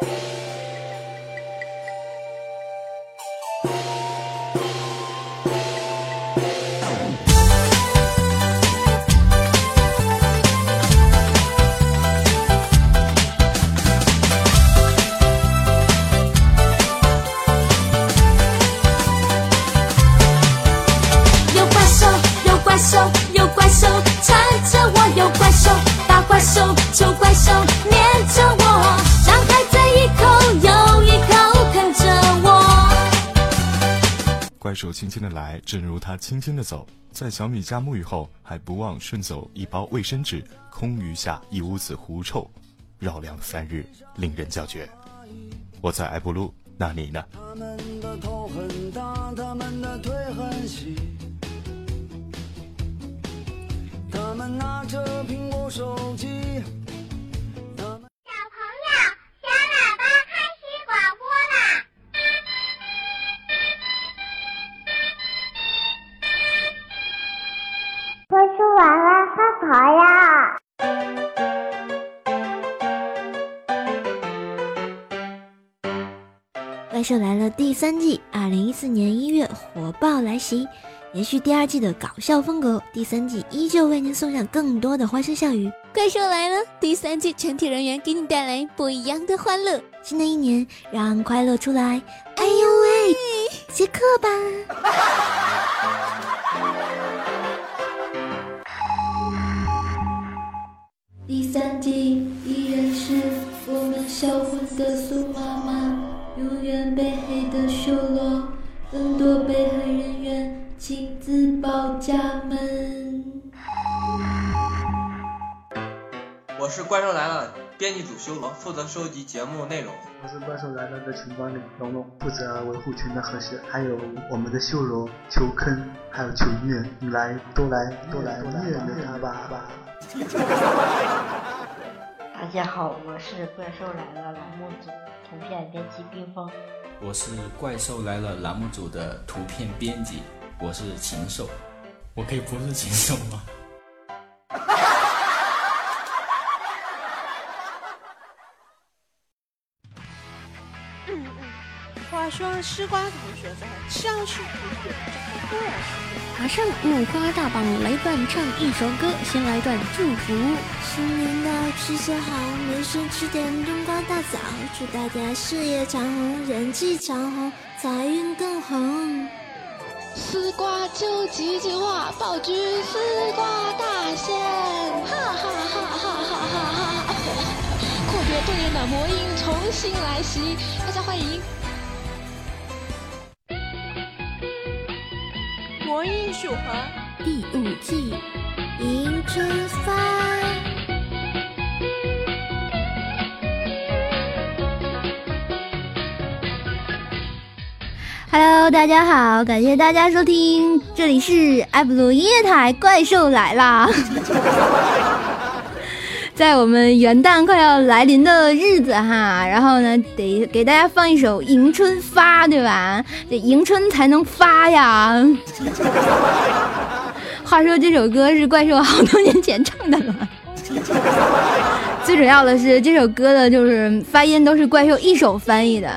you 手轻轻的来，正如他轻轻的走。在小米家沐浴后，还不忘顺走一包卫生纸，空余下一屋子狐臭，绕梁三日，令人叫绝。我在埃布路，那你呢？他们的头很大，他们的腿很细，他们拿着苹果手机。怪兽来了第三季，二零一四年一月火爆来袭，延续第二季的搞笑风格，第三季依旧为您送上更多的欢声笑语。怪兽来了第三季，全体人员给你带来不一样的欢乐。新的一年，让快乐出来！哎呦喂，接客吧！第三季依然是我们销魂的苏妈妈，永远被黑的修罗，更多被害人员亲自报家门。我是怪兽来了编辑组修罗，负责收集节目内容。我是怪兽来了的群管理龙龙，负责维护群的和谐。还有我们的修罗求坑，还有求虐，你来都来都来虐虐他吧。大家好，我是怪兽来了栏目组图片编辑冰封。我是怪兽来了栏目组的图片编辑，我是禽兽。我可以不是禽兽吗？说吃瓜同学在教室里这个马上五花大绑来伴唱一首歌，先来段祝福。新年到，吃些好，没事吃点冬瓜大枣，祝大家事业长虹，人气长虹，财运更红。丝瓜就几句话，爆菊丝瓜大仙，哈哈哈哈哈哈哈！阔别多年的魔音重新来袭，大家欢迎。魔音书盒第五季迎春发。Hello，大家好，感谢大家收听，这里是艾布鲁音乐台，怪兽来啦！在我们元旦快要来临的日子哈，然后呢，得给大家放一首《迎春发》，对吧？得迎春才能发呀。话说这首歌是怪兽好多年前唱的了。最主要的是这首歌的就是发音都是怪兽一手翻译的，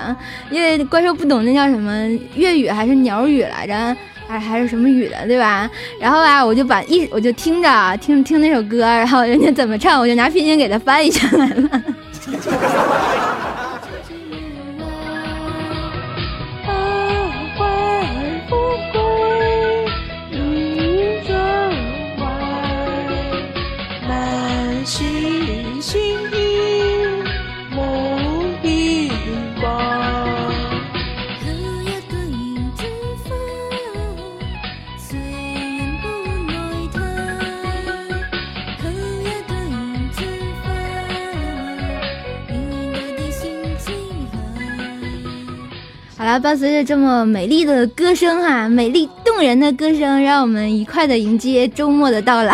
因为怪兽不懂那叫什么粤语还是鸟语来着。还还是什么语的，对吧？然后啊，我就把一我就听着听听那首歌，然后人家怎么唱，我就拿拼音给他翻译下来了。好了伴随着这么美丽的歌声哈，美丽动人的歌声，让我们愉快的迎接周末的到来。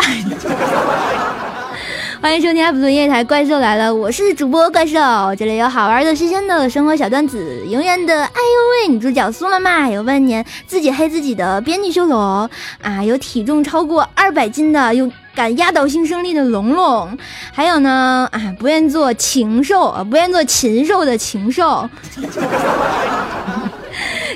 欢迎收听 UP 主音乐台，怪兽来了，我是主播怪兽，这里有好玩的、新鲜的生活小段子，永远的哎呦喂，女主角苏妈妈，有万年自己黑自己的编辑修罗啊，有体重超过二百斤的，有敢压倒性胜利的龙龙，还有呢啊，不愿做禽兽啊，不愿做禽兽的禽兽。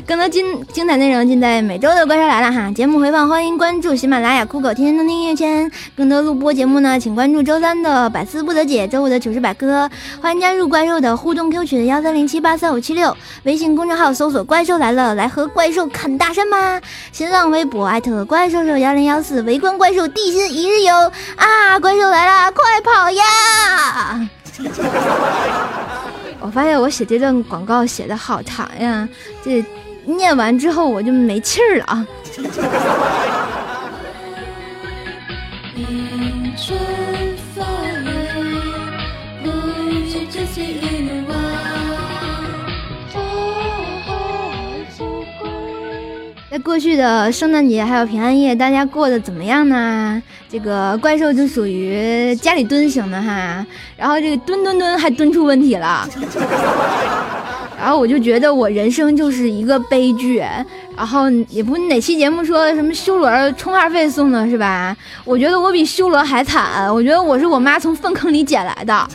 更多精精彩内容尽在每周的《怪兽来了》哈！节目回放欢迎关注喜马拉雅酷狗天天动听音乐圈。更多录播节目呢，请关注周三的百思不得解，周五的糗事百科。欢迎加入怪兽的互动 Q 群幺三零七八三五七六，微信公众号搜索“怪兽来了”，来和怪兽侃大山吧！新浪微博艾特怪兽手幺零幺四，围观怪兽地心一日游啊！怪兽来了，快跑呀！我发现我写这段广告写的好长呀，这念完之后我就没气儿了啊。在过去的圣诞节还有平安夜，大家过得怎么样呢？这个怪兽就属于家里蹲型的哈，然后这个蹲蹲蹲还蹲出问题了，然后我就觉得我人生就是一个悲剧，然后也不哪期节目说什么修罗充话费送的是吧？我觉得我比修罗还惨，我觉得我是我妈从粪坑里捡来的。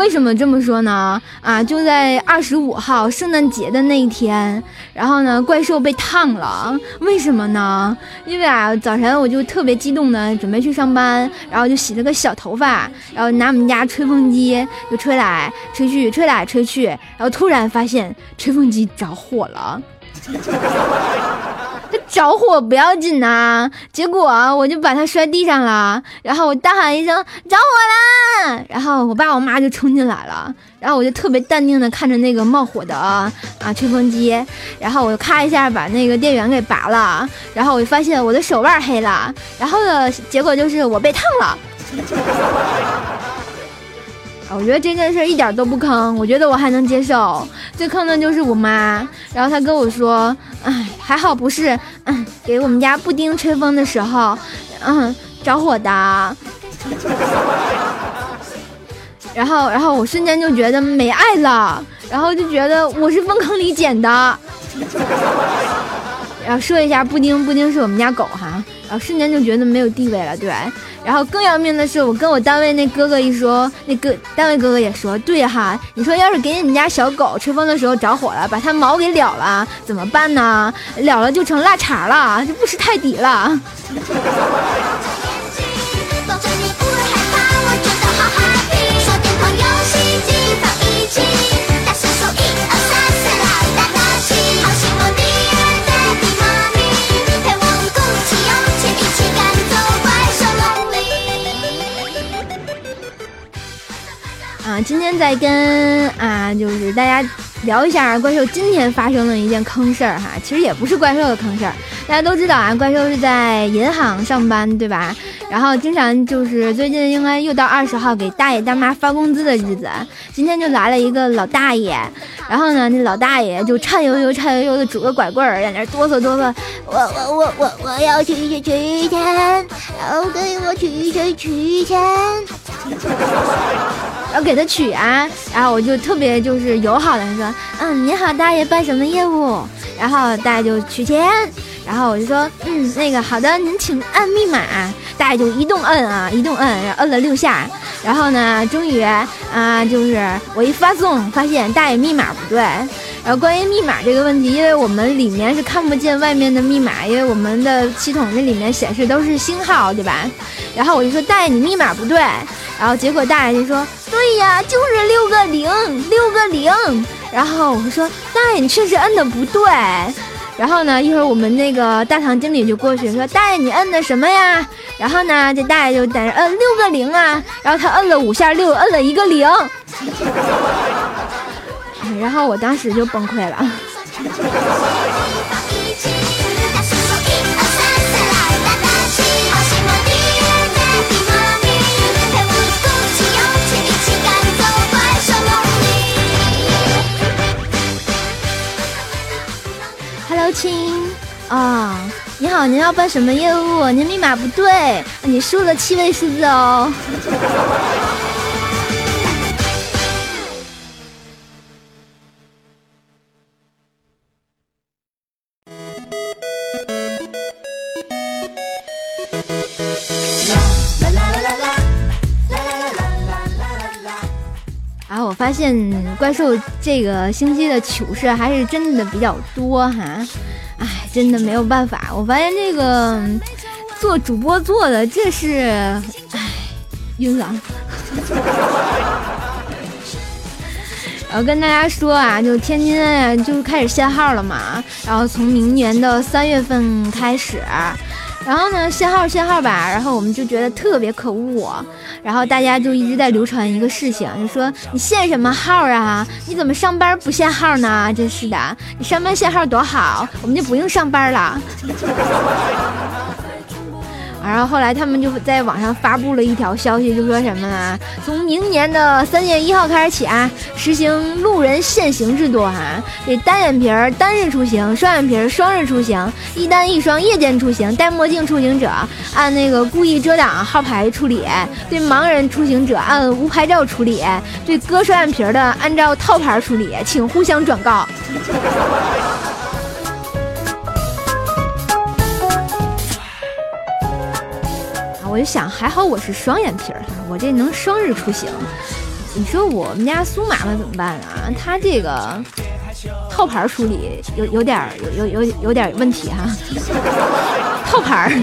为什么这么说呢？啊，就在二十五号圣诞节的那一天，然后呢，怪兽被烫了。为什么呢？因为啊，早晨我就特别激动的准备去上班，然后就洗了个小头发，然后拿我们家吹风机就吹来吹去，吹来吹去，然后突然发现吹风机着火了。着火不要紧呐，结果我就把它摔地上了，然后我大喊一声着火啦，然后我爸我妈就冲进来了，然后我就特别淡定的看着那个冒火的啊吹风机，然后我就咔一下把那个电源给拔了，然后我就发现我的手腕黑了，然后呢结果就是我被烫了。我觉得这件事一点都不坑，我觉得我还能接受。最坑的就是我妈，然后她跟我说：“哎，还好不是，嗯，给我们家布丁吹风的时候，嗯，着火的。”然后，然后我瞬间就觉得没爱了，然后就觉得我是粪坑里捡的。然后说一下，布丁，布丁是我们家狗哈，然后瞬间就觉得没有地位了，对。然后更要命的是，我跟我单位那哥哥一说，那哥单位哥哥也说，对哈，你说要是给你们家小狗吹风的时候着火了，把它毛给燎了，怎么办呢？燎了就成腊肠了，就不吃泰迪了。今天再跟啊，就是大家聊一下怪兽今天发生的一件坑事儿哈。其实也不是怪兽的坑事儿，大家都知道啊，怪兽是在银行上班，对吧？然后经常就是最近应该又到二十号给大爷大妈发工资的日子，今天就来了一个老大爷，然后呢，那老大爷就颤悠悠、颤悠悠的拄个拐棍儿在那哆嗦哆嗦，我我我我我要取取取钱，然后给我取取取钱。要给他取啊，然后我就特别就是友好的说，嗯，你好，大爷，办什么业务？然后大爷就取钱，然后我就说，嗯，那个好的，您请按密码。大爷就一动摁啊，一动摁，然后摁了六下，然后呢，终于啊，就是我一发送，发现大爷密码不对。然后关于密码这个问题，因为我们里面是看不见外面的密码，因为我们的系统那里面显示都是星号，对吧？然后我就说大爷，你密码不对。然后结果大爷就说，对呀，就是六个零，六个零。然后我说，大爷，你确实摁的不对。然后呢，一会儿我们那个大堂经理就过去说：“大爷，你摁的什么呀？”然后呢，这大爷就在那摁六个零啊。然后他摁了五下六，摁了一个零。然后我当时就崩溃了。亲啊，你好，您要办什么业务？您密码不对，你输了七位数字哦。发现怪兽这个星期的糗事还是真的比较多哈，哎，真的没有办法。我发现这个做主播做的这是，哎，晕了。然后跟大家说啊，就天津就开始限号了嘛，然后从明年的三月份开始。然后呢，限号限号吧，然后我们就觉得特别可恶，然后大家就一直在流传一个事情，就说你限什么号啊？你怎么上班不限号呢？真是的，你上班限号多好，我们就不用上班了。然后后来他们就在网上发布了一条消息，就说什么呢？从明年的三月一号开始起啊，实行路人限行制度哈。这单眼皮儿单日出行，双眼皮儿双日出行，一单一双夜间出行，戴墨镜出行者按那个故意遮挡号牌处理，对盲人出行者按无牌照处理，对割双眼皮儿的按照套牌处理，请互相转告。我就想，还好我是双眼皮儿，我这能双日出行。你说我们家苏妈妈怎么办啊？她这个套牌处理有有点有有有有点问题哈。套牌。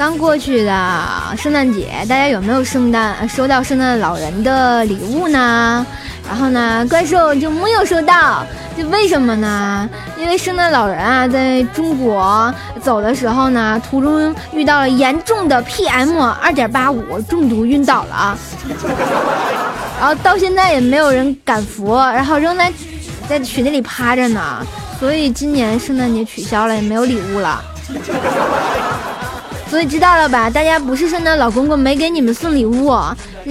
刚过去的圣诞节，大家有没有圣诞收到圣诞老人的礼物呢？然后呢，怪兽就没有收到，就为什么呢？因为圣诞老人啊，在中国走的时候呢，途中遇到了严重的 PM 二点八五中毒，晕倒了。然后到现在也没有人敢扶，然后仍在在群里趴着呢。所以今年圣诞节取消了，也没有礼物了。所以知道了吧？大家不是圣诞老公公没给你们送礼物，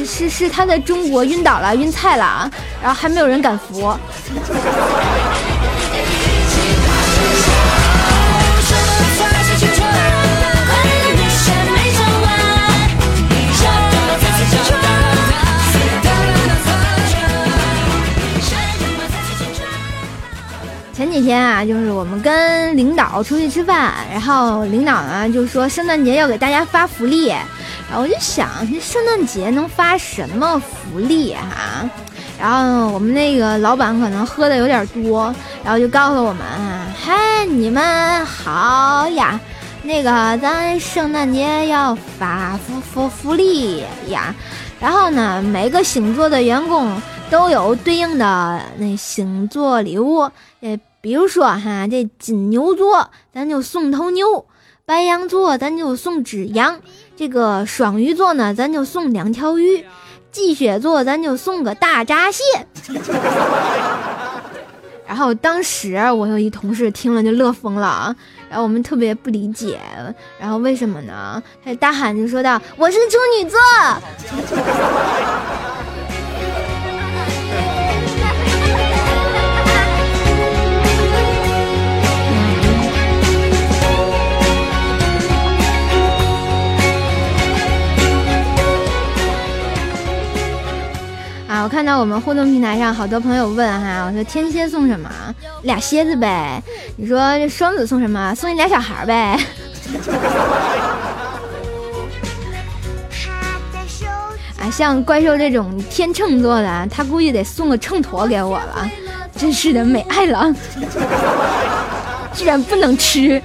是是他在中国晕倒了，晕菜了，然后还没有人敢扶。天啊，就是我们跟领导出去吃饭，然后领导呢就说圣诞节要给大家发福利，然后我就想这圣诞节能发什么福利哈？然后我们那个老板可能喝的有点多，然后就告诉我们：嗨，你们好呀，那个咱圣诞节要发福福福利呀，然后呢每个星座的员工都有对应的那星座礼物，呃。比如说哈，这金牛座咱就送头牛，白羊座咱就送只羊，这个双鱼座呢咱就送两条鱼，巨蟹座咱就送个大闸蟹。然后当时我有一同事听了就乐疯了啊，然后我们特别不理解，然后为什么呢？他大喊就说道：“我是处女座。” 啊我看到我们互动平台上好多朋友问哈，我说天蝎送什么？俩蝎子呗。你说这双子送什么？送你俩小孩呗。啊，像怪兽这种天秤座的，他估计得送个秤砣给我了。真是的，美爱了，居然不能吃。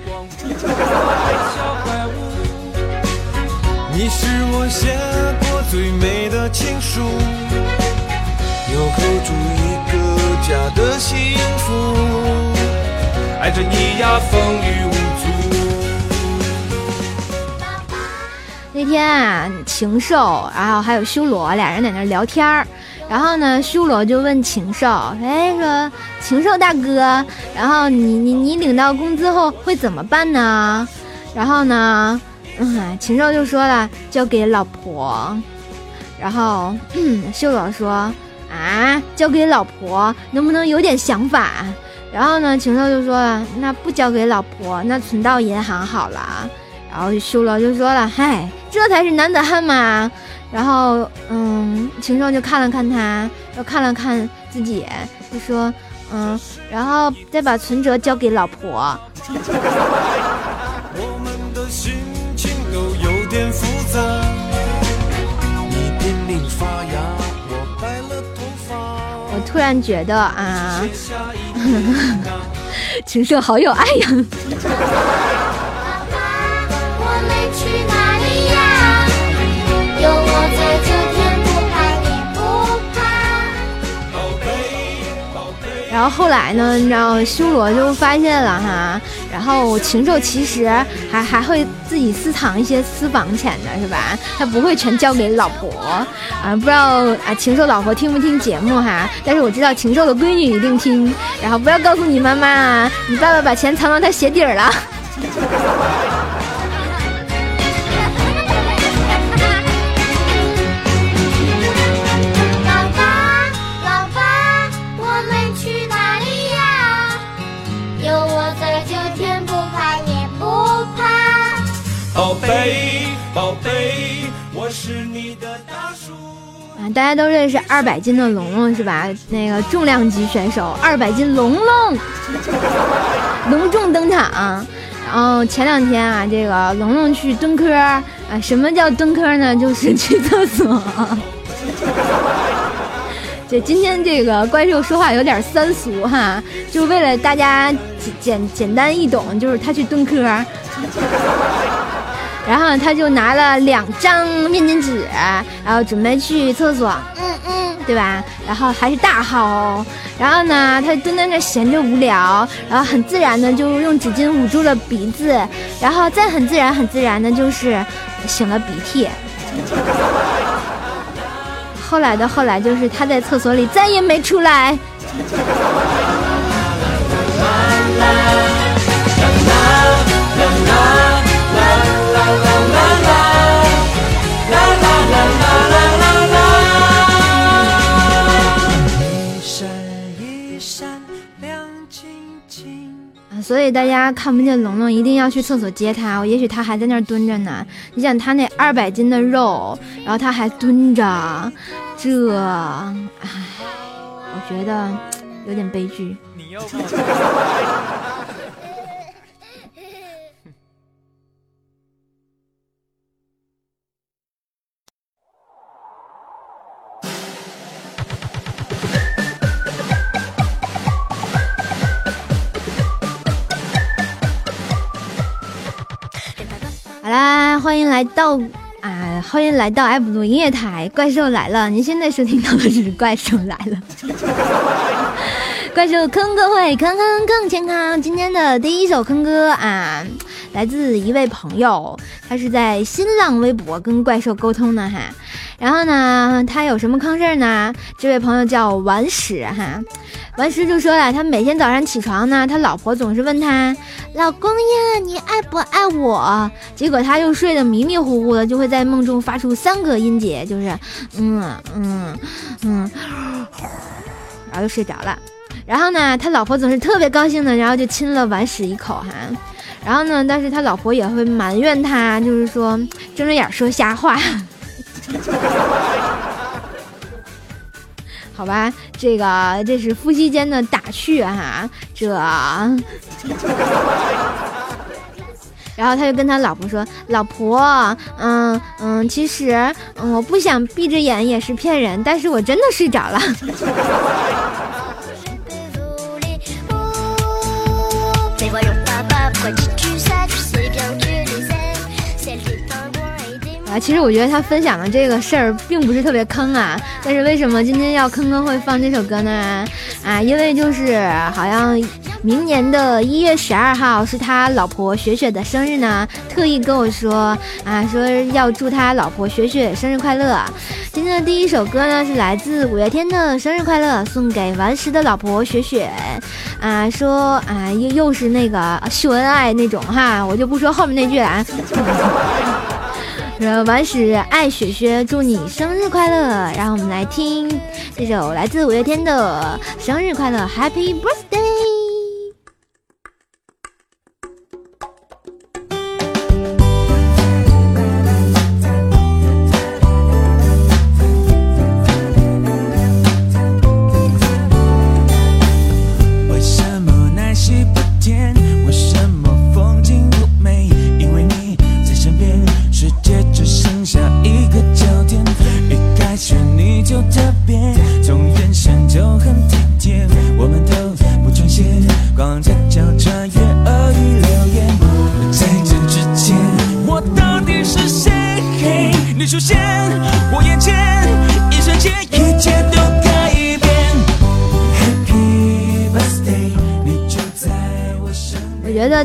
你是我写过最美的情书。有扣住一个家的幸福，爱着你呀，风雨无阻。那天啊，禽兽，然后还有修罗俩人在那聊天儿，然后呢，修罗就问禽兽：“哎，说禽兽大哥，然后你你你领到工资后会怎么办呢？”然后呢，嗯，禽兽就说了交给老婆，然后修罗说啊，交给老婆能不能有点想法？然后呢，禽兽就说了，那不交给老婆，那存到银行好了。然后修罗就说了，嗨，这才是男子汉嘛。然后，嗯，禽兽就看了看他，又看了看自己，就说，嗯，然后再把存折交给老婆。我们的心情都有点复杂。你拼命发芽突然觉得啊，情色好有爱呀。然后后来呢，你知道修罗就发现了哈，然后禽兽其实还还会自己私藏一些私房钱的是吧？他不会全交给老婆啊，不知道啊禽兽老婆听不听节目哈？但是我知道禽兽的闺女一定听，然后不要告诉你妈妈，你爸爸把钱藏到他鞋底儿了。大家都认识二百斤的龙龙是吧？那个重量级选手，二百斤龙龙隆重登场。然后前两天啊，这个龙龙去蹲坑啊，什么叫蹲坑呢？就是去厕所。这今天这个怪兽说话有点三俗哈，就为了大家简简简单易懂，就是他去蹲坑。然后他就拿了两张面巾纸，然后准备去厕所，嗯嗯，对吧？然后还是大号哦。然后呢，他蹲在那闲着无聊，然后很自然的就用纸巾捂住了鼻子，然后再很自然很自然的就是擤了鼻涕。后来的后来就是他在厕所里再也没出来。所以大家看不见龙龙，一定要去厕所接他。也许他还在那儿蹲着呢。你想他那二百斤的肉，然后他还蹲着，这，唉，我觉得 有点悲剧。啊欢迎来到啊！欢迎来到埃普鲁音乐台，怪兽来了！您现在收听到的是《怪兽来了》，怪兽坑歌会，坑坑更健康。今天的第一首坑歌啊，来自一位朋友，他是在新浪微博跟怪兽沟通的哈。然后呢，他有什么坑事儿呢？这位朋友叫顽石哈。完事就说了，他每天早上起床呢，他老婆总是问他：“老公呀，你爱不爱我？”结果他又睡得迷迷糊糊的，就会在梦中发出三个音节，就是嗯嗯嗯，然后就睡着了。然后呢，他老婆总是特别高兴的，然后就亲了完屎一口哈。然后呢，但是他老婆也会埋怨他，就是说睁着眼说瞎话。好吧，这个这是夫妻间的打趣哈，这，然后他就跟他老婆说：“老婆，嗯嗯，其实我不想闭着眼也是骗人，但是我真的睡着了。”啊，其实我觉得他分享的这个事儿并不是特别坑啊，但是为什么今天要坑坑会放这首歌呢？啊，因为就是好像明年的一月十二号是他老婆雪雪的生日呢，特意跟我说啊，说要祝他老婆雪雪生日快乐。今天的第一首歌呢是来自五月天的《生日快乐》，送给顽石的老婆雪雪。啊，说啊，又又是那个秀恩爱那种哈，我就不说后面那句了啊。说顽石爱雪雪，祝你生日快乐！然后我们来听这首来自五月天的《生日快乐》，Happy Birthday。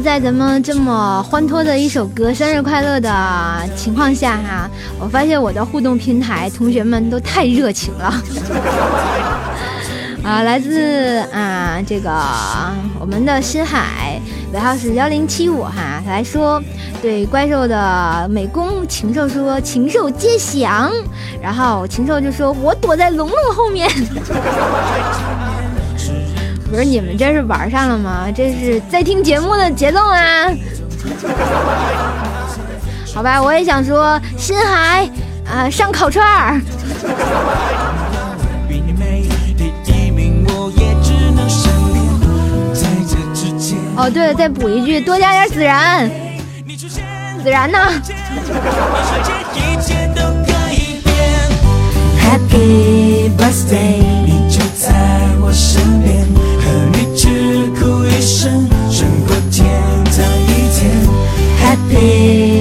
在咱们这么欢脱的一首歌《生日快乐》的情况下哈，我发现我的互动平台同学们都太热情了。啊，来自啊这个我们的深海尾号是幺零七五哈，来说对怪兽的美工禽兽说禽兽皆降，然后禽兽就说我躲在龙龙后面。不是你们这是玩上了吗？这是在听节目的节奏啊！好吧，我也想说深海啊，上烤串儿。哦，对了，再补一句，多加点孜然。孜然呢？Happy birthday，你就在我身边。生过天堂一天，Happy。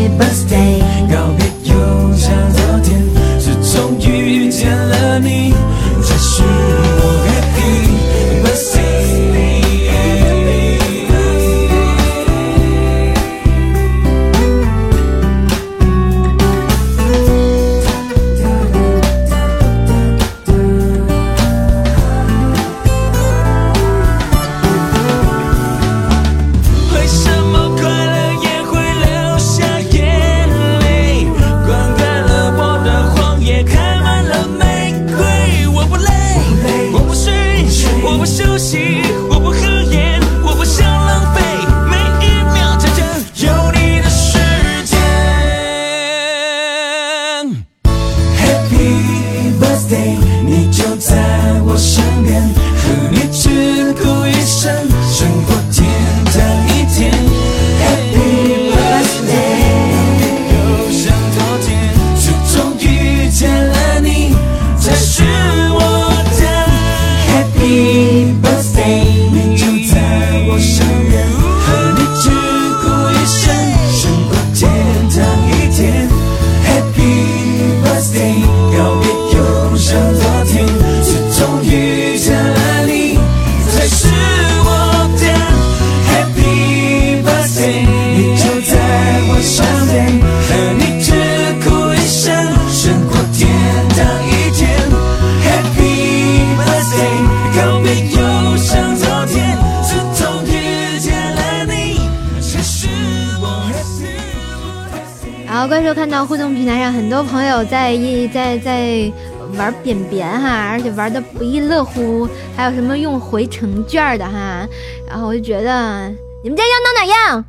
在一在在玩扁扁哈，而且玩的不亦乐乎，还有什么用回城券的哈，然后我就觉得你们家要闹哪样，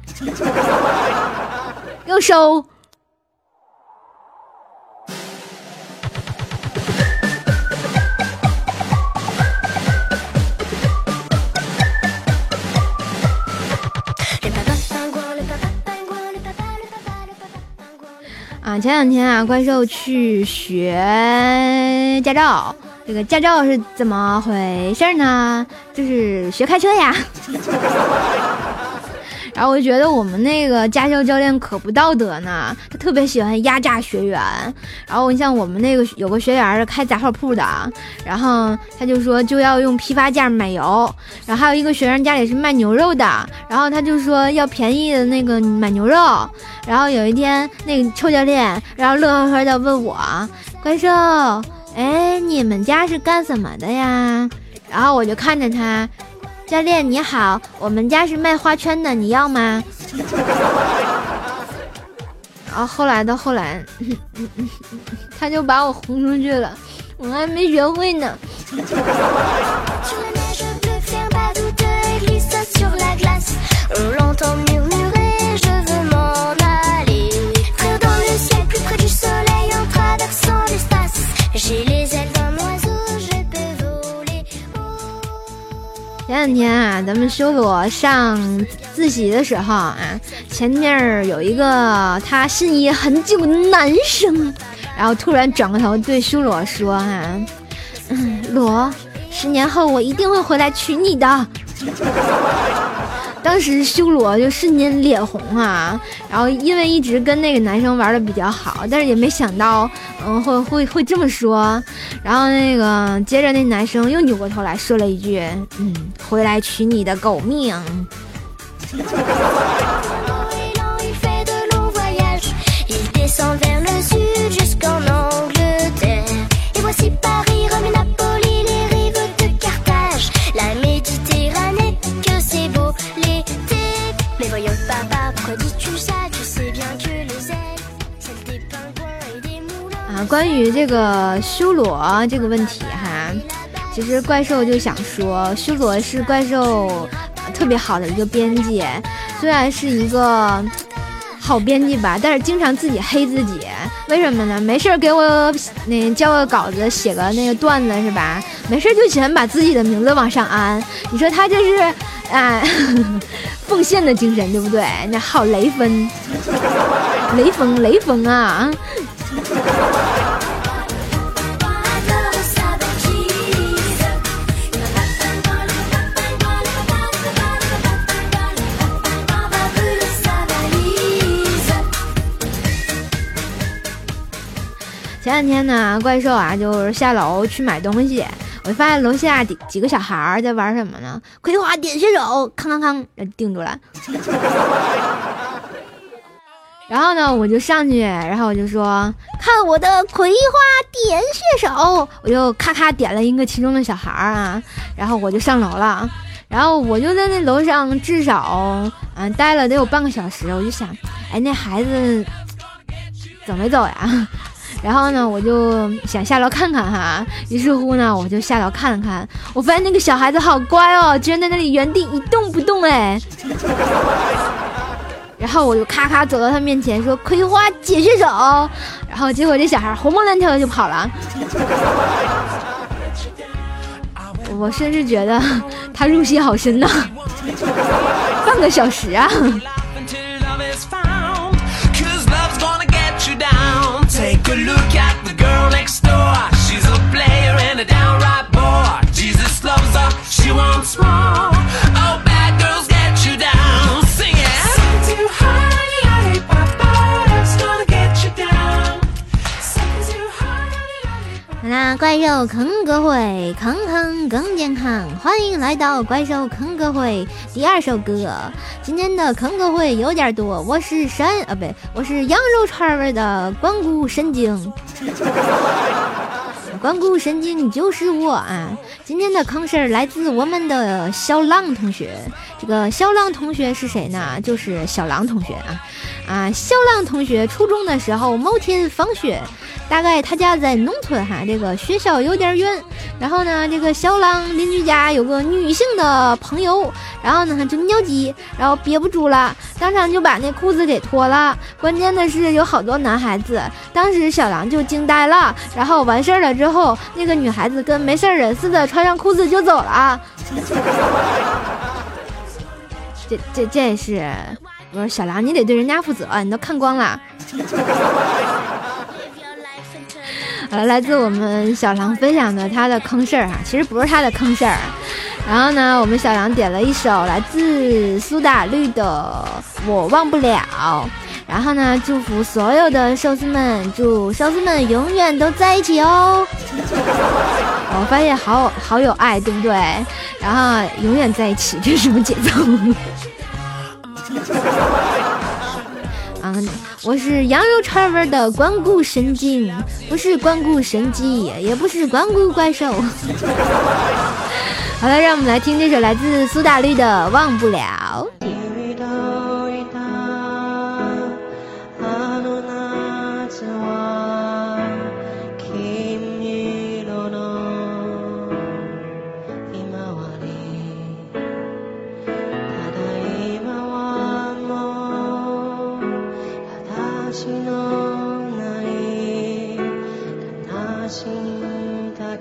给我收。前两天啊，怪兽去学驾照，这个驾照是怎么回事呢？就是学开车呀。然后我就觉得我们那个驾校教练可不道德呢，他特别喜欢压榨学员。然后你像我们那个有个学员是开杂货铺的，然后他就说就要用批发价买油。然后还有一个学员家里是卖牛肉的，然后他就说要便宜的那个买牛肉。然后有一天那个臭教练，然后乐呵呵的问我，怪兽，哎，你们家是干什么的呀？然后我就看着他。教练你好，我们家是卖花圈的，你要吗？然 后后来的后来，他就把我轰出去了，我还没学会呢。两天啊，咱们修罗上自习的时候啊，前面有一个他心仪很久的男生，然后突然转过头对修罗说：“哈，嗯，罗，十年后我一定会回来娶你的。”当时修罗就瞬间脸红啊，然后因为一直跟那个男生玩的比较好，但是也没想到，嗯，会会会这么说。然后那个接着那男生又扭过头来说了一句：“嗯，回来取你的狗命。”关于这个修罗这个问题哈，其实怪兽就想说，修罗是怪兽特别好的一个编辑，虽然是一个好编辑吧，但是经常自己黑自己，为什么呢？没事给我那交个稿子，写个那个段子是吧？没事就喜欢把自己的名字往上安，你说他这是哎 奉献的精神对不对？那好雷锋，雷锋，雷锋啊！前两天呢，怪兽啊，就是下楼去买东西，我就发现楼下几几个小孩儿在玩什么呢？葵花点穴手，康康康，定住了。然后呢，我就上去，然后我就说：“看我的葵花点穴手！”我就咔咔点了一个其中的小孩儿啊，然后我就上楼了。然后我就在那楼上至少嗯待了得有半个小时，我就想，哎，那孩子走没走呀？然后呢，我就想下楼看看哈。于是乎呢，我就下楼看了看，我发现那个小孩子好乖哦，居然在那里原地一动不动哎。然后我就咔咔走到他面前说：“葵花解穴手。”然后结果这小孩活蹦乱跳的就跑了。我甚至觉得他入戏好深呐，半个小时啊。could look at the girl next door. She's a player and a downright bore. Jesus loves her, she wants more. Oh, 那怪兽坑歌会，坑坑更健康，欢迎来到怪兽坑歌会第二首歌。今天的坑歌会有点多，我是神啊，不对，我是羊肉串味的关谷神经。关谷神经就是我啊！今天的坑事儿来自我们的小狼同学。这个小狼同学是谁呢？就是小狼同学啊！啊，小狼同学初中的时候，某天放学。大概他家在农村哈，这个学校有点远。然后呢，这个小狼邻居家有个女性的朋友，然后呢就尿急，然后憋不住了，当场就把那裤子给脱了。关键的是有好多男孩子，当时小狼就惊呆了。然后完事儿了之后，后那个女孩子跟没事人似的穿上裤子就走了。这这这是，我说小狼，你得对人家负责，你都看光了。呃，来自我们小狼分享的他的坑事儿哈，其实不是他的坑事儿，然后呢，我们小狼点了一首来自苏打绿的《我忘不了》。然后呢，祝福所有的寿司们，祝寿司们永远都在一起哦。我发现好好有爱，对不对？然后永远在一起，这是什么节奏？啊，我是羊肉串味的关谷神经，不是关谷神机，也不是关谷怪兽。好了，让我们来听这首来自苏打绿的《忘不了》。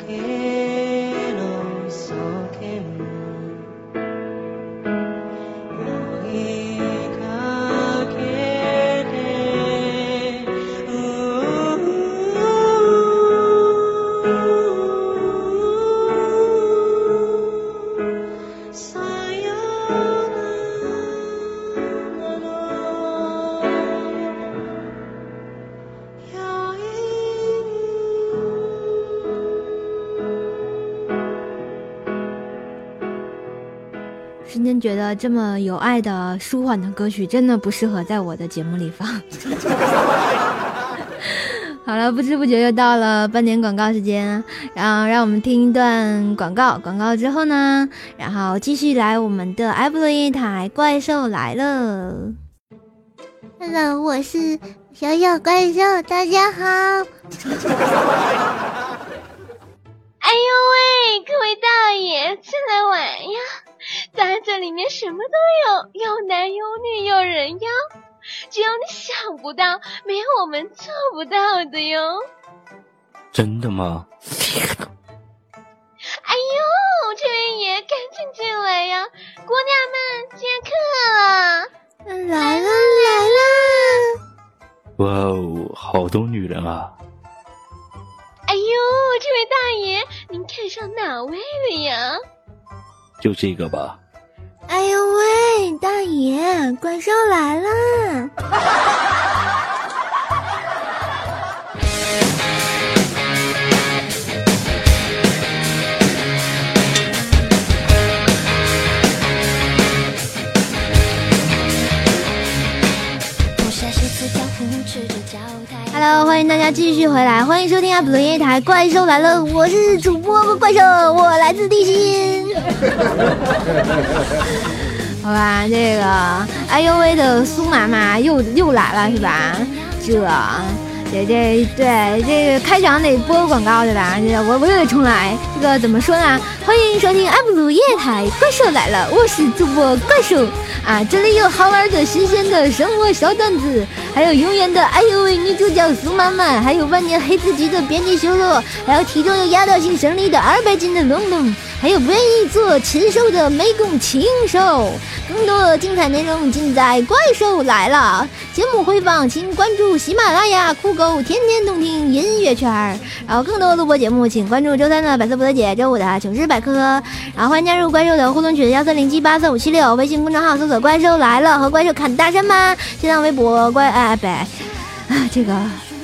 瞬这么有爱的舒缓的歌曲真的不适合在我的节目里放。好了，不知不觉又到了半点广告时间，然后让我们听一段广告。广告之后呢，然后继续来我们的埃布罗一台怪兽来了。Hello，我是小小怪兽，大家好。哎呦喂，各位大爷，进来玩呀！咱这里面什么都有，有男有女有人妖，只有你想不到，没有我们做不到的哟。真的吗？哎呦，这位爷，赶紧进来呀！姑娘们接客了，来了来了！哇哦，好多女人啊！哎呦，这位大爷，您看上哪位了呀？就这个吧。哎呦喂，大爷，怪兽来了！Hello，欢迎大家继续回来，欢迎收听阿布罗夜台《怪兽来了》，我是主播怪兽，我来自地心。好吧，这个哎呦喂的苏妈妈又又来了是吧？这这这对这个开场得播个广告对吧？这我我又得重来，这个怎么说呢？欢迎收听阿布鲁夜台《怪兽来了》，我是主播怪兽啊！这里有好玩的新鲜的生活小段子，还有永远的哎呦喂女主角苏妈妈，还有万年黑自己的编辑修罗，还有体重有压倒性胜利的二百斤的龙龙。还有不愿意做禽兽的美工禽兽，更多精彩内容尽在《怪兽来了》节目回放，请关注喜马拉雅酷狗天天动听音乐圈。然后更多录播节目，请关注周三的百思不得解，周五的糗事百科。然后欢迎加入怪兽的互动群幺三零七八三五七六，微信公众号搜索“怪兽来了”和“怪兽侃大山”吧。新浪微博怪哎不，啊这个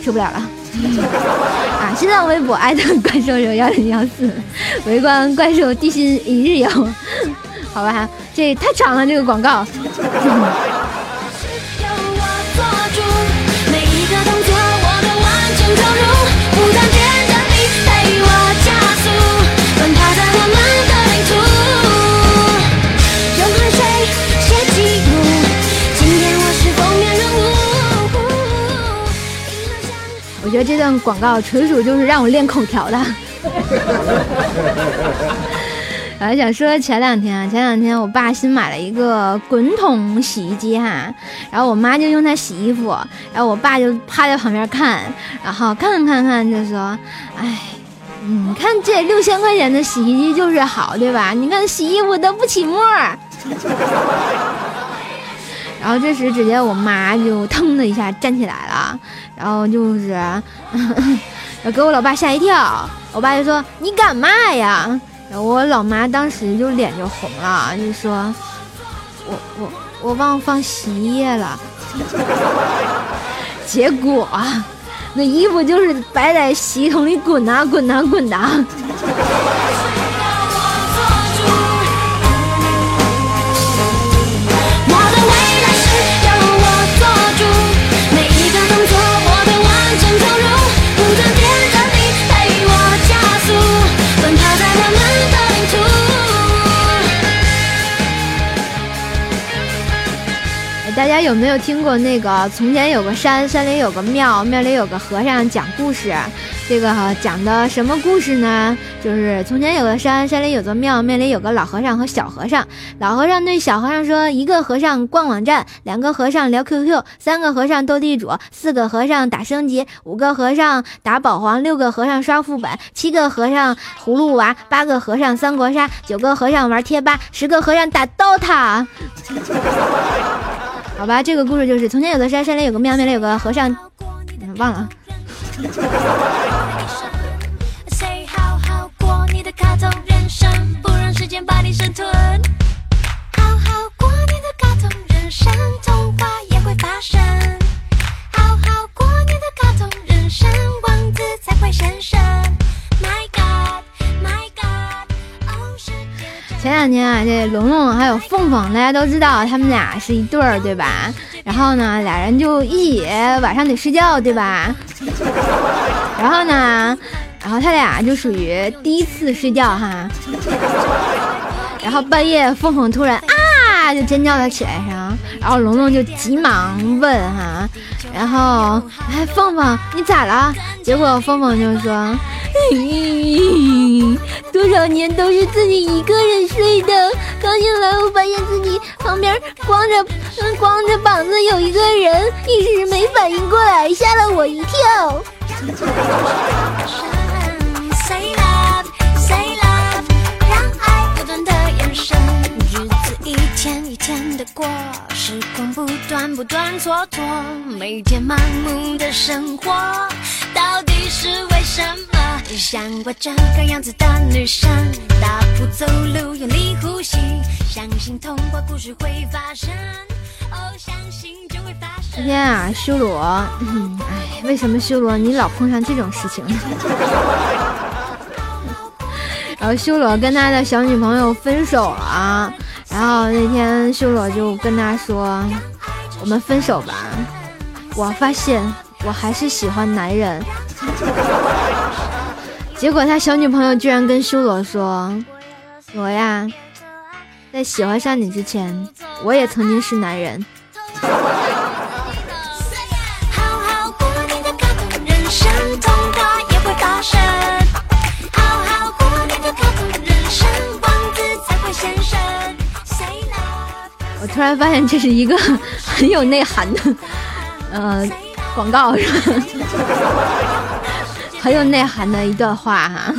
受不了了。啊！新浪微博艾特怪兽有幺零幺四，围观怪兽地心一日游，好吧？这太长了，这个广告。觉得这段广告纯属就是让我练口条的。我还想说前两天啊，前两天我爸新买了一个滚筒洗衣机哈，然后我妈就用它洗衣服，然后我爸就趴在旁边看，然后看看看就说：“哎，你看这六千块钱的洗衣机就是好，对吧？你看洗衣服都不起沫。”然后这时，只见我妈就腾的一下站起来了，然后就是给我老爸吓一跳。我爸就说：“你干嘛呀？”我老妈当时就脸就红了，就说：“我我我忘放洗衣液了。”结果那衣服就是摆在洗衣桶里滚呐滚呐滚呐。大家有没有听过那个从前有个山，山里有个庙，庙里有个和尚讲故事？这个讲的什么故事呢？就是从前有个山，山里有座庙，庙里有个老和尚和小和尚。老和尚对小和尚说：“一个和尚逛网站，两个和尚聊 QQ，三个和尚斗地主，四个和尚打升级，五个和尚打宝皇，六个和尚刷副本，七个和尚葫芦娃，八个和尚三国杀，九个和尚玩贴吧，十个和尚打 DOTA。”好吧，这个故事就是从前有个山，山里有个庙，庙里有个和尚，忘了。前两天啊，这龙龙还有凤凤，大家都知道他们俩是一对儿，对吧？然后呢，俩人就一起晚上得睡觉，对吧？然后呢，然后他俩就属于第一次睡觉哈。然后半夜凤凤突然啊就尖叫了起来，上，然后龙龙就急忙问哈，然后哎凤凤你咋了？结果凤凤就说。多少年都是自己一个人睡的，刚醒来我发现自己旁边光着光着膀子有一个人，一时没反应过来，吓了我一跳。一天一天的过，时光不断不断蹉跎，每天盲目的生活，到底是为什么？像我这个样子的女生，大步走路，用力呼吸，相信童话故事会发生。哦，相信就会发生。今天啊，修罗，哎，为什么修罗你老碰上这种事情？然后修罗跟他的小女朋友分手了。然后那天修罗就跟他说：“我们分手吧，我发现我还是喜欢男人。”结果他小女朋友居然跟修罗说：“罗呀，在喜欢上你之前，我也曾经是男人。”突然发现这是一个 很有内涵的，呃，广告是吧？很有内涵的一段话哈。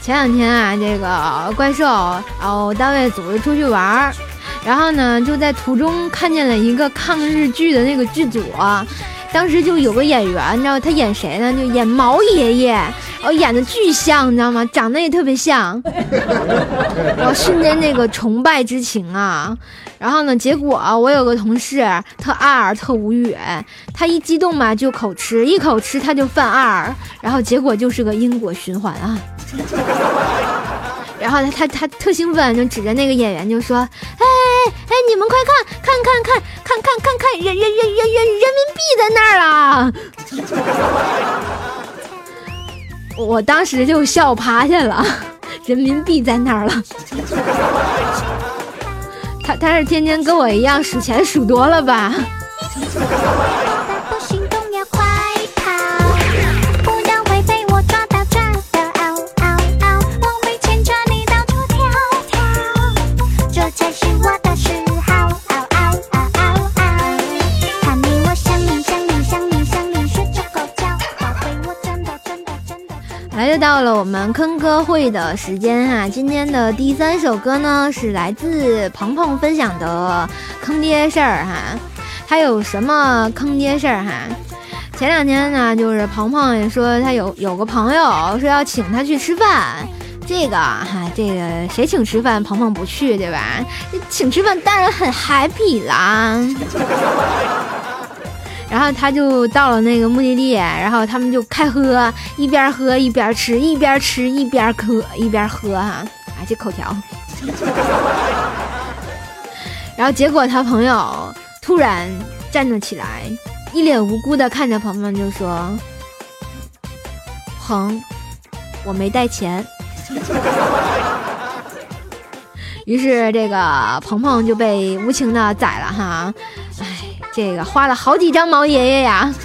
前两天啊，这个怪兽，然后单位组织出去玩儿。然后呢，就在途中看见了一个抗日剧的那个剧组，当时就有个演员，你知道他演谁呢？就演毛爷爷，哦，演的巨像，你知道吗？长得也特别像，然后瞬间那个崇拜之情啊！然后呢，结果我有个同事特二，特无语，他一激动嘛就口吃，一口吃他就犯二，然后结果就是个因果循环啊！然后他他他特兴奋，就指着那个演员就说：“哎哎，你们快看看看看看看看看人人人人人人民币在那儿了！”我当时就笑趴下了，人民币在那儿了。他他是天天跟我一样数钱数多了吧？到了我们坑歌会的时间哈，今天的第三首歌呢是来自鹏鹏分享的坑爹事儿哈，他有什么坑爹事儿哈？前两天呢，就是鹏鹏也说他有有个朋友说要请他去吃饭，这个哈，这个谁请吃饭，鹏鹏不去对吧？请吃饭当然很 happy 啦。然后他就到了那个目的地，然后他们就开喝，一边喝一边吃，一边吃一边喝一边喝哈，啊这口条。然后结果他朋友突然站了起来，一脸无辜的看着鹏鹏就说：“鹏，我没带钱。” 于是这个鹏鹏就被无情的宰了哈，哎。这个花了好几张毛爷爷呀！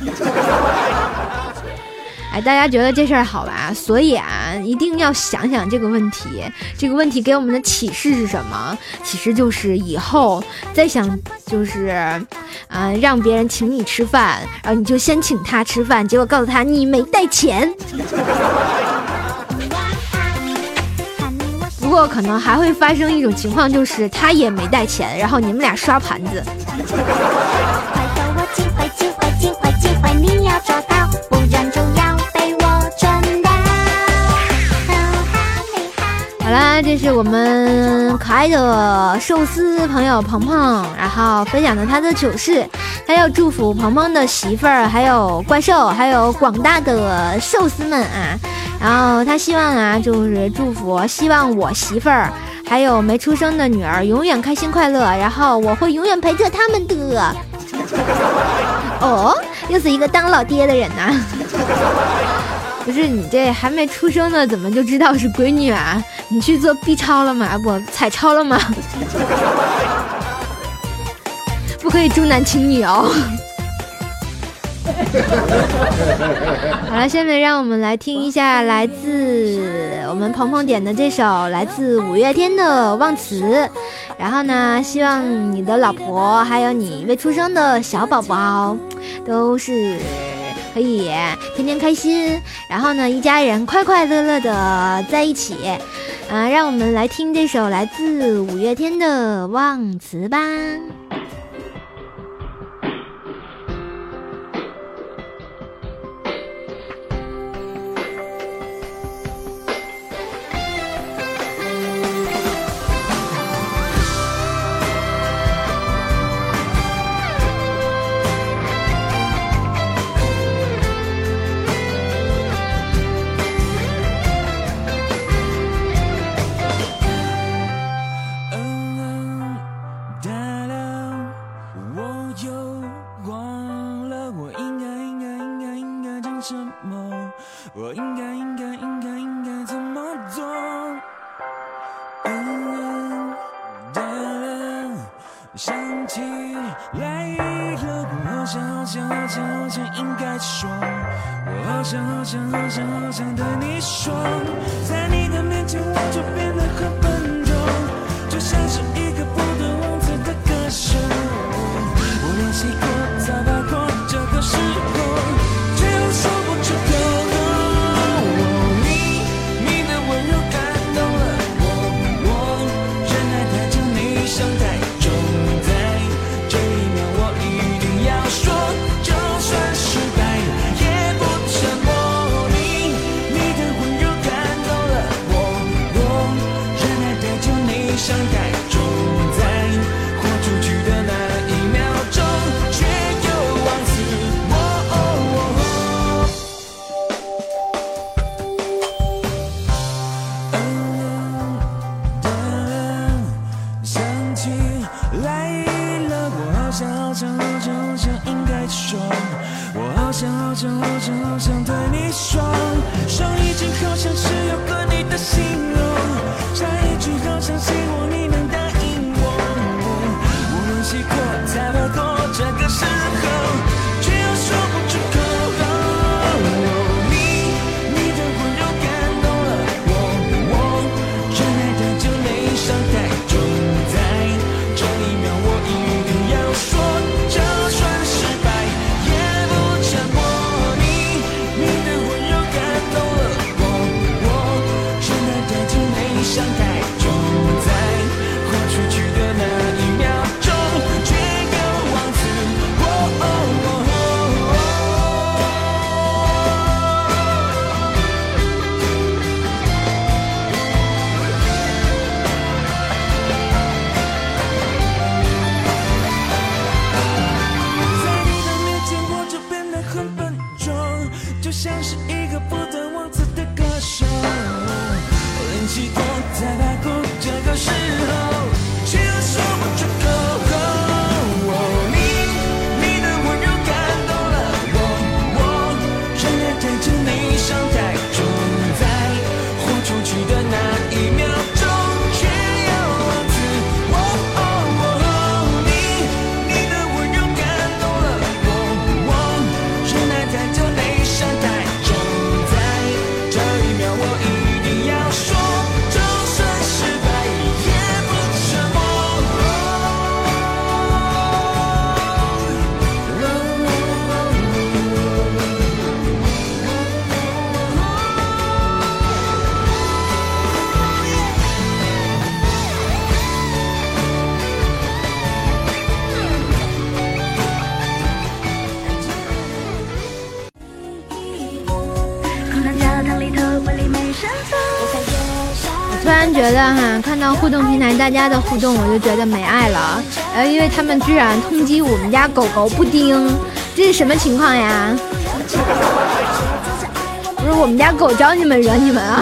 哎，大家觉得这事儿好吧？所以啊，一定要想想这个问题。这个问题给我们的启示是什么？启示就是以后再想就是，嗯，让别人请你吃饭，然后你就先请他吃饭，结果告诉他你没带钱。过可能还会发生一种情况，就是他也没带钱，然后你们俩刷盘子。好啦，这是我们可爱的寿司朋友鹏鹏，然后分享的他的糗事，他要祝福鹏鹏的媳妇儿，还有怪兽，还有广大的寿司们啊。然后他希望啊，就是祝福，希望我媳妇儿还有没出生的女儿永远开心快乐，然后我会永远陪着他们的。哦，又是一个当老爹的人呐！不是你这还没出生呢，怎么就知道是闺女啊？你去做 B 超了吗？不，彩超了吗？不可以重男轻女哦。好了，下面让我们来听一下来自我们鹏鹏点的这首来自五月天的《忘词》。然后呢，希望你的老婆还有你未出生的小宝宝都是可以天天开心。然后呢，一家人快快乐乐的在一起。啊，让我们来听这首来自五月天的《忘词》吧。想起来了我好想好想好想好想应该说我好想好想好想好想对你说在你的面前我就变得很觉得哈，看到互动平台大家的互动，我就觉得没爱了。呃，因为他们居然通缉我们家狗狗布丁，这是什么情况呀？不是我们家狗招你们惹你们啊？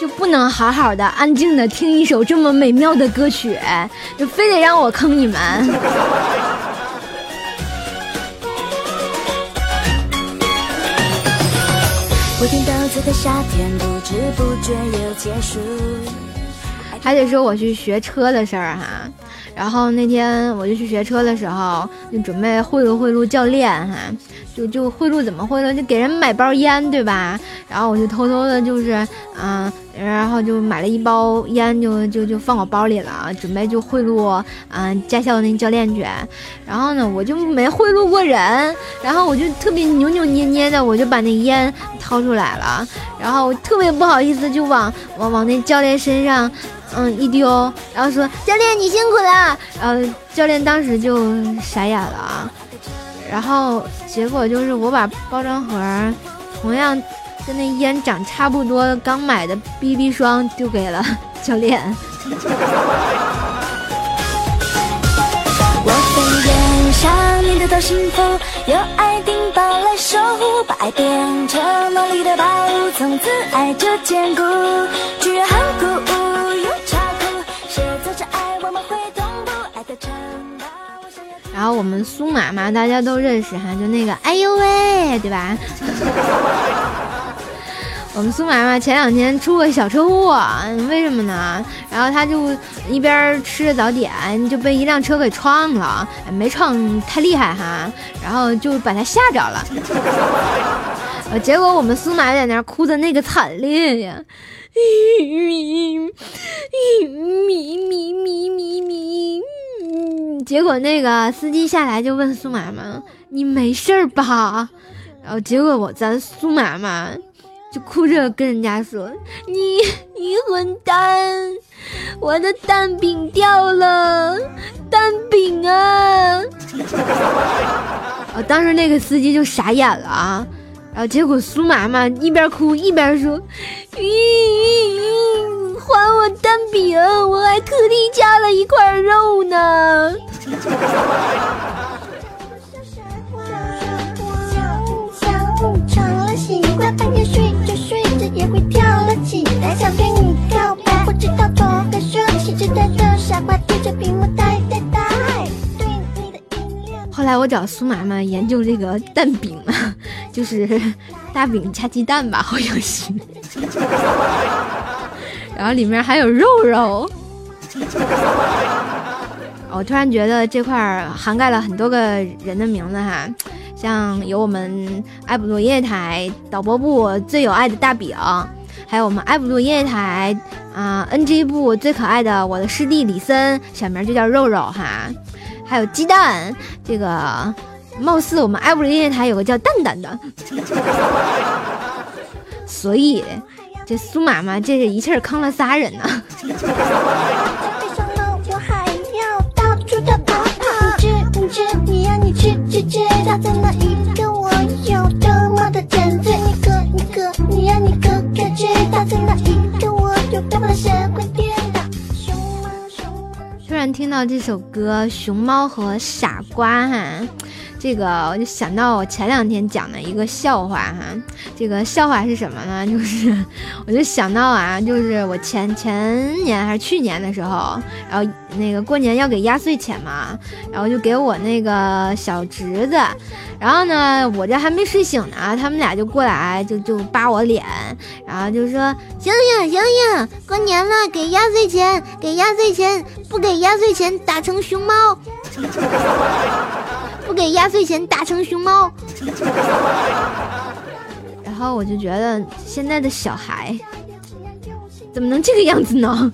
就不能好好的、安静的听一首这么美妙的歌曲，就非得让我坑你们？不停等待的夏天，不知不觉又结束。还得说我去学车的事儿哈，然后那天我就去学车的时候，就准备贿赂贿赂教练哈，就就贿赂怎么贿赂？就给人买包烟对吧？然后我就偷偷的，就是嗯。然后就买了一包烟，就就就放我包里了，准备就贿赂嗯驾校的那教练去。然后呢，我就没贿赂过人，然后我就特别扭扭捏捏的，我就把那烟掏出来了，然后特别不好意思，就往往往那教练身上嗯一丢，然后说教练你辛苦了。然后教练当时就傻眼了，然后结果就是我把包装盒同样。跟那烟长差不多，刚买的 BB 霜丢给了教练。我飞檐上，你得到幸福，有爱丁堡来守护，把爱变成浓丽的宝物，从此爱就坚固。巨人很酷，又超酷，谁走着爱，我们会同步爱的城堡。然后我们苏妈妈大家都认识哈，就那个哎呦喂，对吧？我们苏妈妈前两天出个小车祸，为什么呢？然后她就一边吃着早点，就被一辆车给撞了，没撞太厉害哈，然后就把她吓着了。结果我们苏妈在那哭的那个惨烈呀，咪咪咪咪咪咪，结果那个司机下来就问苏妈妈：“你没事吧？”然后结果我咱苏妈妈。就哭着跟人家说：“你你混蛋，我的蛋饼掉了，蛋饼啊！”啊，当时那个司机就傻眼了啊，然后结果苏妈妈一边哭一边说：“嗯，还我蛋饼，我还特地加了一块肉呢。”后来我找苏妈妈研究这个蛋饼啊，就是大饼加鸡蛋吧，好像是。然后里面还有肉肉。我突然觉得这块涵盖了很多个人的名字哈。像有我们爱普多音乐台导播部最有爱的大饼，还有我们爱普多音乐台啊 NG 部最可爱的我的师弟李森，小名就叫肉肉哈，还有鸡蛋，这个貌似我们爱普多音乐台有个叫蛋蛋的，所以这苏妈妈这是一气儿坑了仨人呢。感觉他在哪一个我有多么的沉醉，你可你可你呀你可感觉他在哪一个我有多么的神魂颠倒。突然听到这首歌《熊猫和傻瓜》哈。这个我就想到我前两天讲的一个笑话哈，这个笑话是什么呢？就是我就想到啊，就是我前前年还是去年的时候，然后那个过年要给压岁钱嘛，然后就给我那个小侄子，然后呢，我这还没睡醒呢，他们俩就过来就就扒我脸，然后就说醒醒醒醒，过年了给压岁钱，给压岁钱，不给压岁钱打成熊猫。不给压岁钱打成熊猫，然后我就觉得现在的小孩怎么能这个样子呢？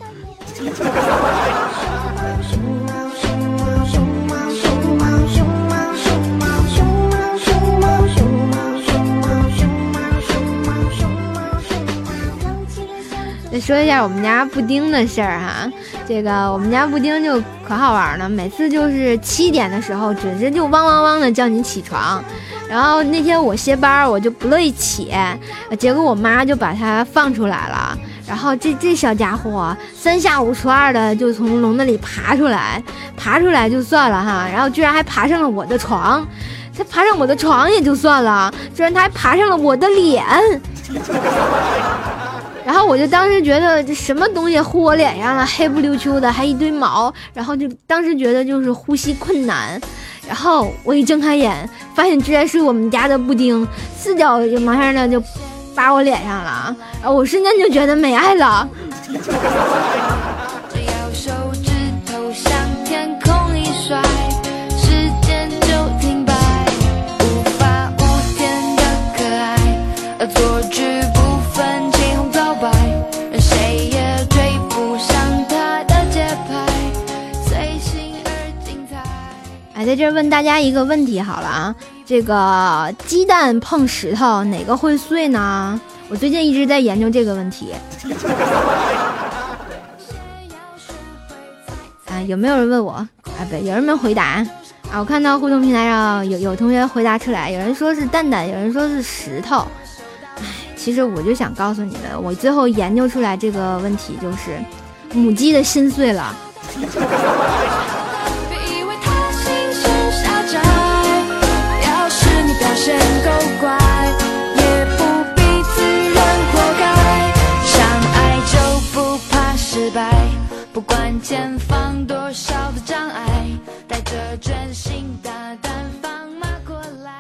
再说一下我们家布丁的事儿哈，这个我们家布丁就可好玩了，每次就是七点的时候，准时就汪汪汪的叫你起床。然后那天我歇班，我就不乐意起，结果我妈就把它放出来了。然后这这小家伙三下五除二的就从笼子里爬出来，爬出来就算了哈，然后居然还爬上了我的床。他爬上我的床也就算了，居然他还爬上了我的脸。然后我就当时觉得这什么东西糊我脸上了，黑不溜秋的，还一堆毛。然后就当时觉得就是呼吸困难。然后我一睁开眼，发现居然是我们家的布丁，四脚就麻上的就扒我脸上了。然后我瞬间就觉得没爱了。在这问大家一个问题好了啊，这个鸡蛋碰石头哪个会碎呢？我最近一直在研究这个问题。啊，有没有人问我？啊，不，有人没回答啊。我看到互动平台上有有同学回答出来，有人说是蛋蛋，有人说是石头。唉，其实我就想告诉你们，我最后研究出来这个问题就是母鸡的心碎了。前方多少的障碍，带着真心大胆放马过来。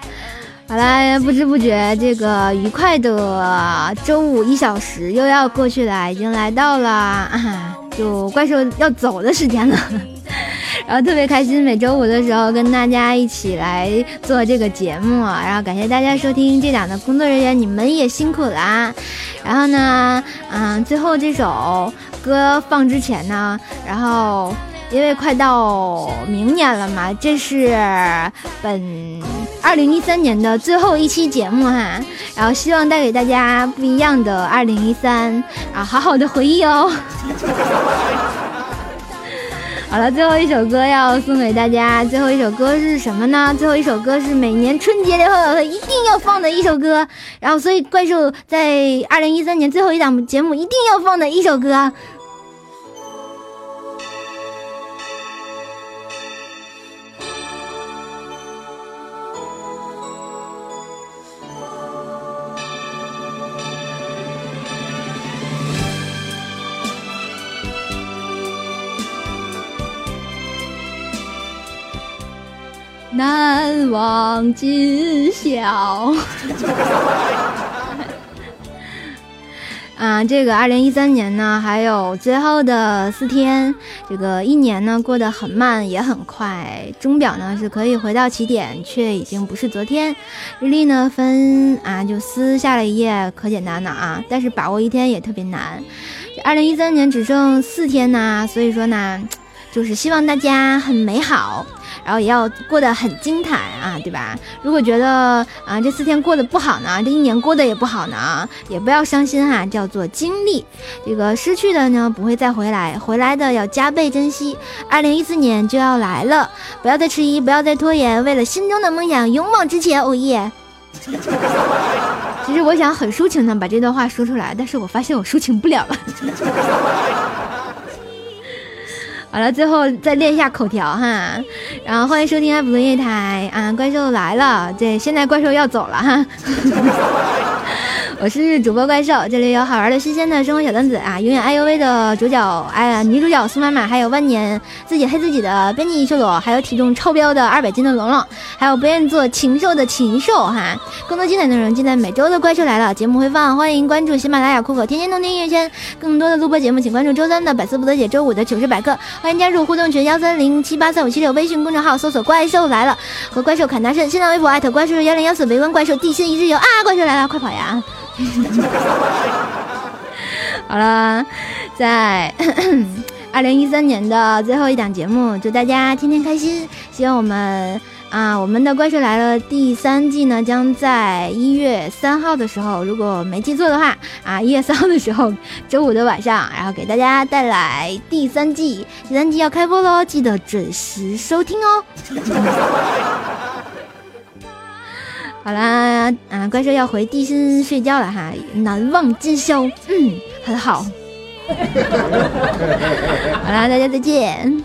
好啦，不知不觉这个愉快的周五一小时又要过去了，已经来到了啊，就怪兽要走的时间了。然后特别开心，每周五的时候跟大家一起来做这个节目，然后感谢大家收听这档的工作人员，你们也辛苦啦。然后呢，嗯，最后这首。歌放之前呢，然后因为快到明年了嘛，这是本二零一三年的最后一期节目哈，然后希望带给大家不一样的二零一三啊，好好的回忆哦。好了，最后一首歌要送给大家，最后一首歌是什么呢？最后一首歌是每年春节的时候一定要放的一首歌，然后所以怪兽在二零一三年最后一档节目一定要放的一首歌。望今宵。啊，这个二零一三年呢，还有最后的四天，这个一年呢过得很慢也很快。钟表呢是可以回到起点，却已经不是昨天。日历呢分啊，就撕下了一页，可简单了啊，但是把握一天也特别难。二零一三年只剩四天呢，所以说呢，就是希望大家很美好。然后也要过得很精彩啊，对吧？如果觉得啊这四天过得不好呢，这一年过得也不好呢，也不要伤心哈，叫做经历。这个失去的呢不会再回来，回来的要加倍珍惜。二零一四年就要来了，不要再迟疑，不要再拖延，为了心中的梦想勇往直前。哦耶！其实我想很抒情的把这段话说出来，但是我发现我抒情不了了。好了，最后再练一下口条哈，然后欢迎收听爱普伦夜台啊，怪兽来了，对，现在怪兽要走了哈。我是主播怪兽，这里有好玩的、新鲜的生活小段子啊！永远爱呦喂的主角哎呀，女主角苏妈妈，还有万年自己黑自己的编辑秀罗，还有体重超标的二百斤的龙龙，还有不愿意做禽兽的禽兽哈！更多精彩内容尽在每周的怪兽来了节目回放，欢迎关注喜马拉雅酷狗天天动听音乐圈，更多的录播节目请关注周三的百思不得解，周五的糗事百科，欢迎加入互动群幺三零七八三五七六，微信公众号搜索怪兽来了和怪兽侃大圣，新浪微博艾特怪兽幺零幺四，围观怪兽地心一日游啊！怪兽来了，快跑呀！好了，在二零一三年的最后一档节目，祝大家天天开心！希望我们啊，我们的《怪兽来了》第三季呢，将在一月三号的时候，如果没记错的话，啊，一月三号的时候，周五的晚上，然后给大家带来第三季。第三季要开播喽，记得准时收听哦。好啦，啊，怪兽要回地心睡觉了哈，难忘今宵，嗯，很好。好啦，大家再见。